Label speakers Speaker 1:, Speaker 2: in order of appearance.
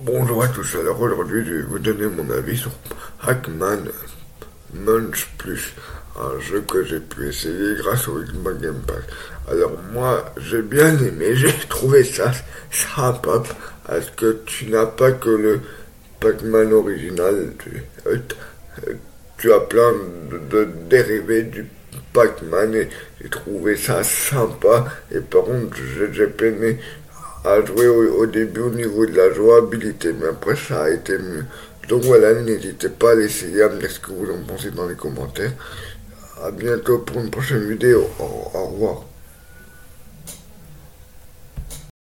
Speaker 1: Bonjour à tous, alors aujourd'hui je vais vous donner mon avis sur Hackman Munch Plus, un jeu que j'ai pu essayer grâce au Xbox Game Pass. Alors moi j'ai bien aimé, j'ai trouvé ça sympa. Parce que tu n'as pas que le Pac-Man original, tu, euh, tu, as plein de, dérivés du Pac-Man et j'ai trouvé ça sympa. Et par contre j'ai peiné à jouer au, début au niveau de la jouabilité, mais après ça a été mieux. Donc voilà, n'hésitez pas à l'essayer, à me dire ce que vous en pensez dans les commentaires. A bientôt pour une prochaine vidéo. au revoir.